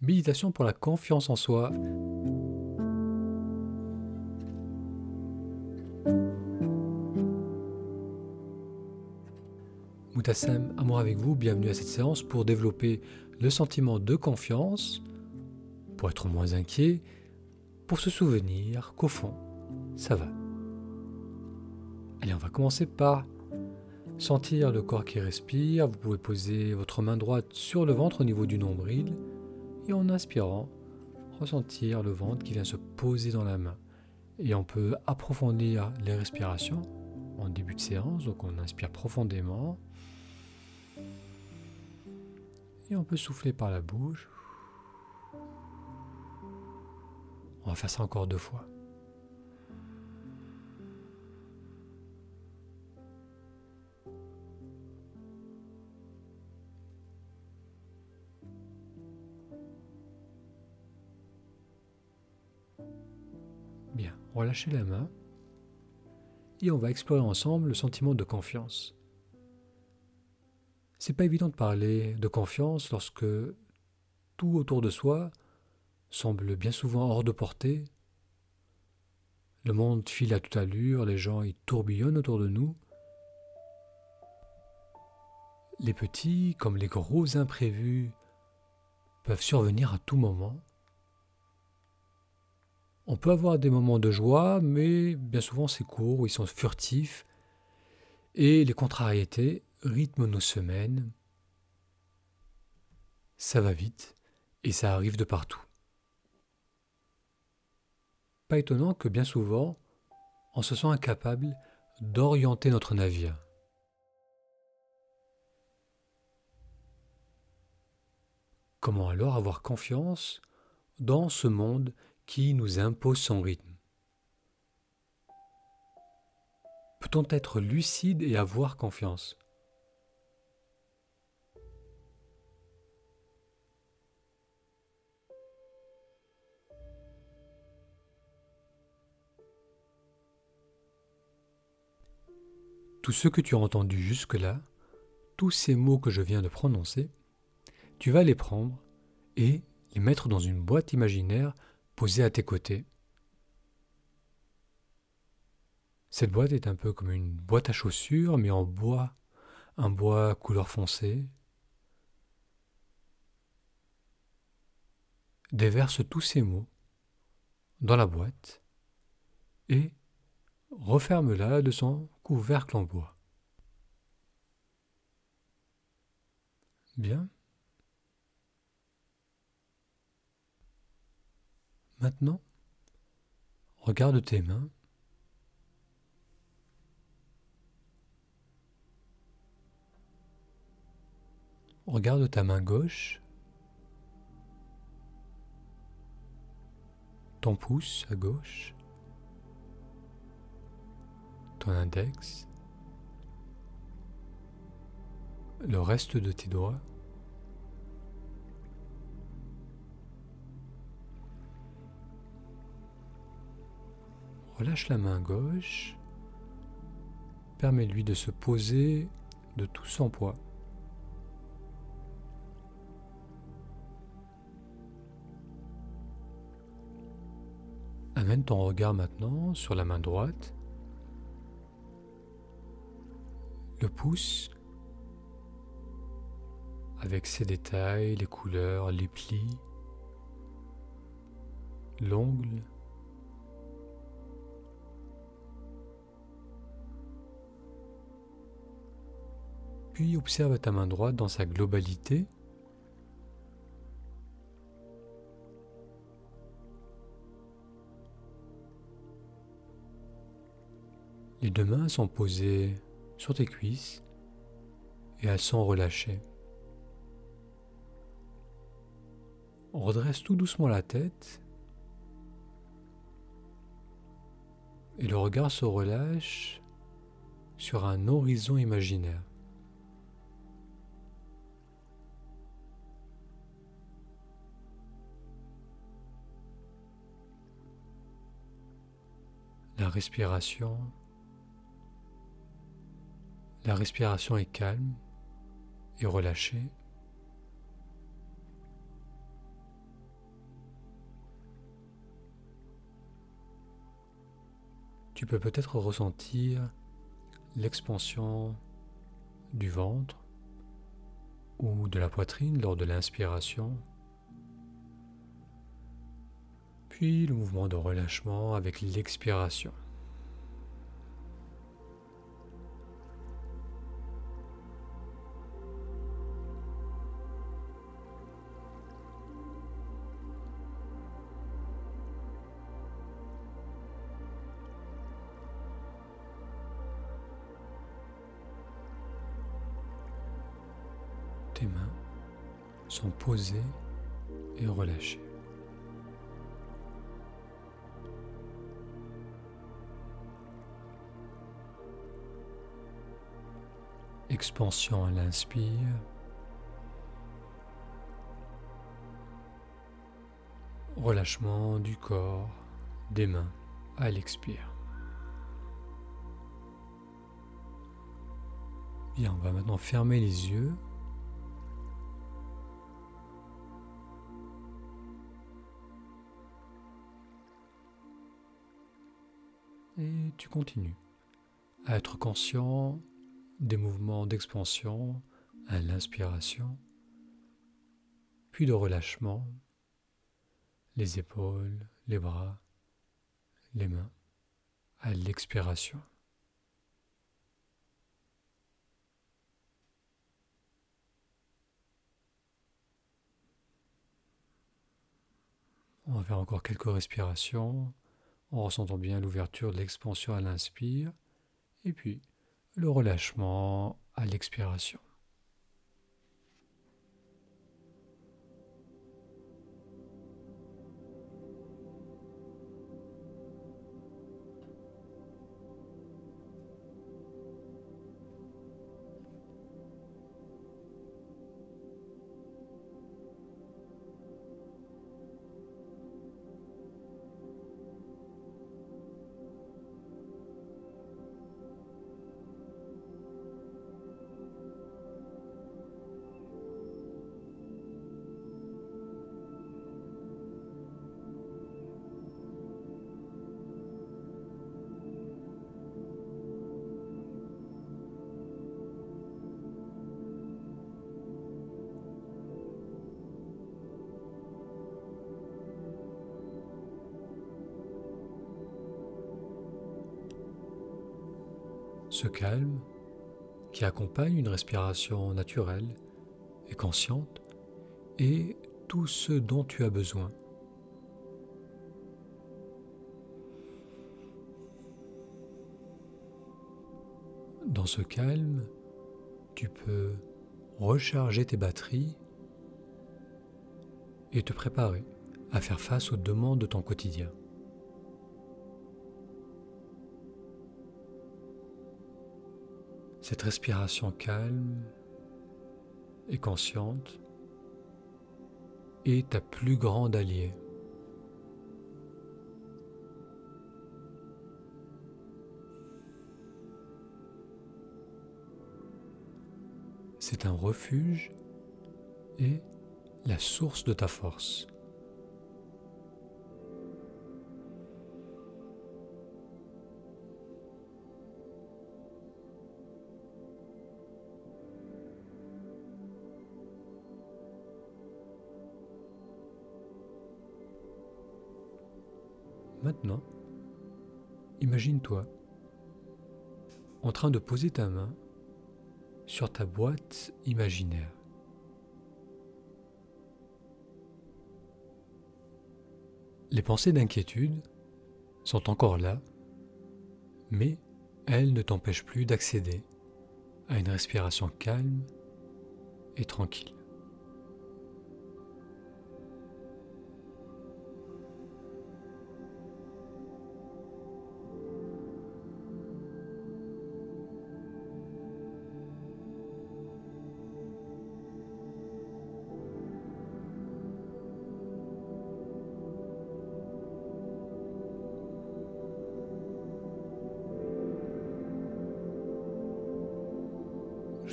Méditation pour la confiance en soi. Moutassem, amour avec vous, bienvenue à cette séance pour développer le sentiment de confiance, pour être moins inquiet, pour se souvenir qu'au fond, ça va. Allez, on va commencer par sentir le corps qui respire. Vous pouvez poser votre main droite sur le ventre au niveau du nombril et en inspirant, ressentir le ventre qui vient se poser dans la main. Et on peut approfondir les respirations en début de séance, donc on inspire profondément. Et on peut souffler par la bouche. On va faire ça encore deux fois. Bien, relâchez la main et on va explorer ensemble le sentiment de confiance. C'est pas évident de parler de confiance lorsque tout autour de soi semble bien souvent hors de portée. Le monde file à toute allure, les gens y tourbillonnent autour de nous. Les petits comme les gros imprévus peuvent survenir à tout moment. On peut avoir des moments de joie, mais bien souvent c'est court, ils sont furtifs, et les contrariétés rythment nos semaines. Ça va vite, et ça arrive de partout. Pas étonnant que bien souvent, on se sent incapable d'orienter notre navire. Comment alors avoir confiance dans ce monde qui nous impose son rythme. Peut-on être lucide et avoir confiance? Tout ce que tu as entendu jusque-là, tous ces mots que je viens de prononcer, tu vas les prendre et les mettre dans une boîte imaginaire posée à tes côtés. Cette boîte est un peu comme une boîte à chaussures, mais en bois, un bois couleur foncée. Déverse tous ces mots dans la boîte et referme-la de son couvercle en bois. Bien. Maintenant, regarde tes mains. Regarde ta main gauche, ton pouce à gauche, ton index, le reste de tes doigts. Relâche la main gauche. Permets-lui de se poser de tout son poids. Amène ton regard maintenant sur la main droite. Le pouce avec ses détails, les couleurs, les plis, l'ongle, Puis observe ta main droite dans sa globalité. Les deux mains sont posées sur tes cuisses et elles sont relâchées. Redresse tout doucement la tête et le regard se relâche sur un horizon imaginaire. la respiration. La respiration est calme et relâchée. Tu peux peut-être ressentir l'expansion du ventre ou de la poitrine lors de l'inspiration puis le mouvement de relâchement avec l'expiration. tes mains sont posées et relâchées. Expansion à l'inspire. Relâchement du corps, des mains à l'expire. Bien, on va maintenant fermer les yeux et tu continues à être conscient des mouvements d'expansion à l'inspiration, puis de relâchement, les épaules, les bras, les mains, à l'expiration. On va faire encore quelques respirations en ressentant bien l'ouverture de l'expansion à l'inspire et puis le relâchement à l'expiration. Ce calme qui accompagne une respiration naturelle et consciente est tout ce dont tu as besoin. Dans ce calme, tu peux recharger tes batteries et te préparer à faire face aux demandes de ton quotidien. Cette respiration calme et consciente est ta plus grande alliée. C'est un refuge et la source de ta force. Maintenant, imagine-toi en train de poser ta main sur ta boîte imaginaire. Les pensées d'inquiétude sont encore là, mais elles ne t'empêchent plus d'accéder à une respiration calme et tranquille.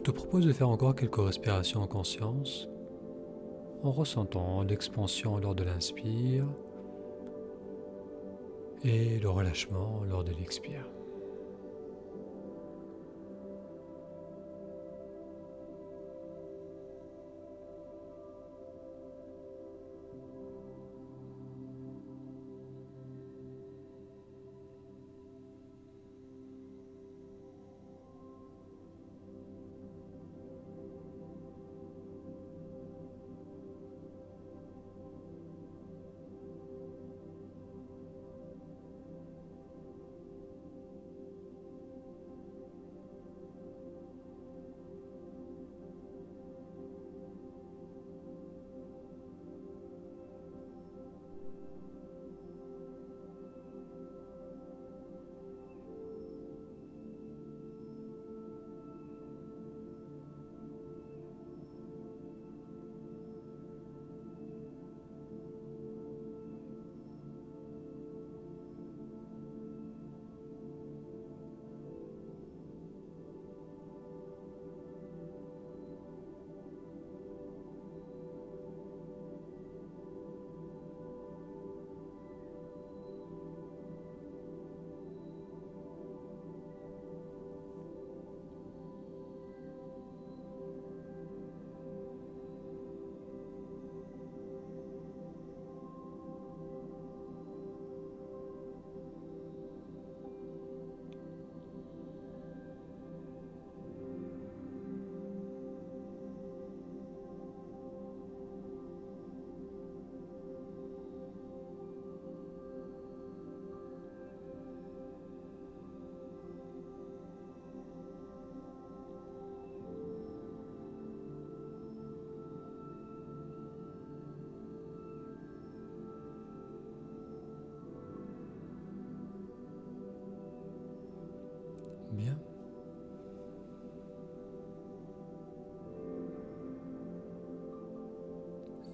Te propose de faire encore quelques respirations en conscience en ressentant l'expansion lors de l'inspire et le relâchement lors de l'expire.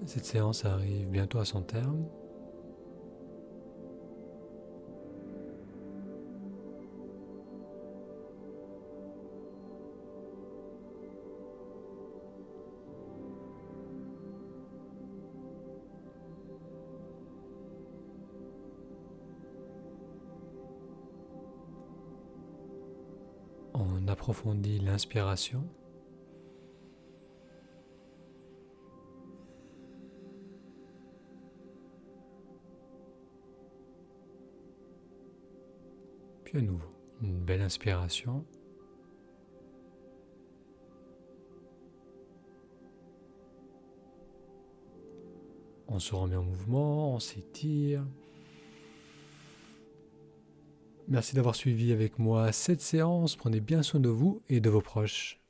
Cette séance arrive bientôt à son terme. On approfondit l'inspiration. À nouveau, une belle inspiration. On se remet en mouvement, on s'étire. Merci d'avoir suivi avec moi cette séance. Prenez bien soin de vous et de vos proches.